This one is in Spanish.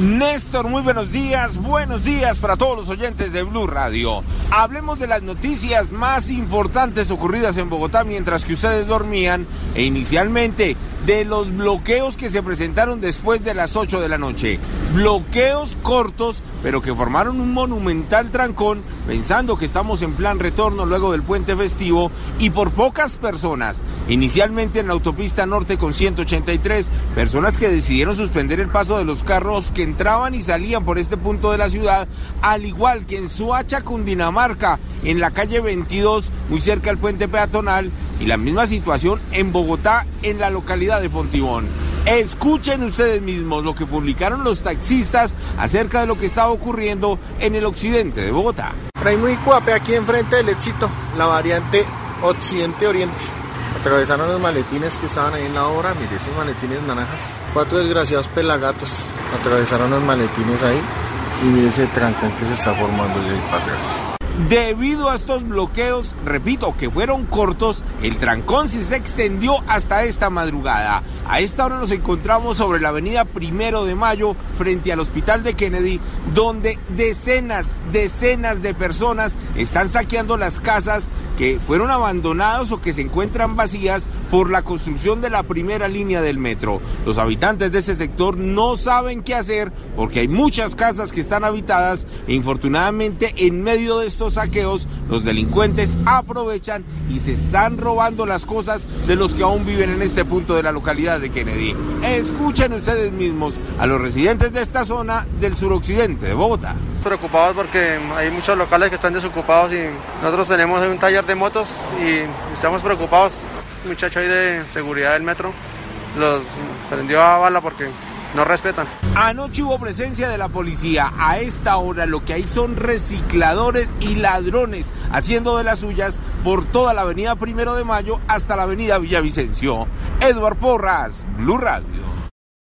Néstor, muy buenos días, buenos días para todos los oyentes de Blue Radio. Hablemos de las noticias más importantes ocurridas en Bogotá mientras que ustedes dormían e inicialmente de los bloqueos que se presentaron después de las 8 de la noche. Bloqueos cortos, pero que formaron un monumental trancón, pensando que estamos en plan retorno luego del puente festivo y por pocas personas. Inicialmente en la autopista norte con 183, personas que decidieron suspender el paso de los carros que entraban y salían por este punto de la ciudad, al igual que en Suacha, Cundinamarca, en la calle 22, muy cerca del puente peatonal, y la misma situación en Bogotá, en la localidad de Fontibón. Escuchen ustedes mismos lo que publicaron los taxistas acerca de lo que estaba ocurriendo en el occidente de Bogotá. muy Cuape, aquí enfrente del éxito, la variante occidente-oriente. Atravesaron los maletines que estaban ahí en la obra, mire esos maletines naranjas. Cuatro desgraciados pelagatos atravesaron los maletines ahí y ese trancón que se está formando de ahí para. Debido a estos bloqueos, repito, que fueron cortos, el trancón se extendió hasta esta madrugada. A esta hora nos encontramos sobre la avenida Primero de Mayo, frente al Hospital de Kennedy, donde decenas, decenas de personas están saqueando las casas que fueron abandonadas o que se encuentran vacías por la construcción de la primera línea del metro. Los habitantes de ese sector no saben qué hacer porque hay muchas casas que están habitadas e infortunadamente en medio de estos saqueos, los delincuentes aprovechan y se están robando las cosas de los que aún viven en este punto de la localidad de Kennedy. Escuchen ustedes mismos a los residentes de esta zona del suroccidente de Bogotá. Preocupados porque hay muchos locales que están desocupados y nosotros tenemos un taller de motos y estamos preocupados. Muchacho ahí de seguridad del metro los prendió a bala porque no respetan. Anoche hubo presencia de la policía. A esta hora lo que hay son recicladores y ladrones haciendo de las suyas por toda la avenida Primero de Mayo hasta la avenida Villavicencio. Eduard Porras, Blue Radio.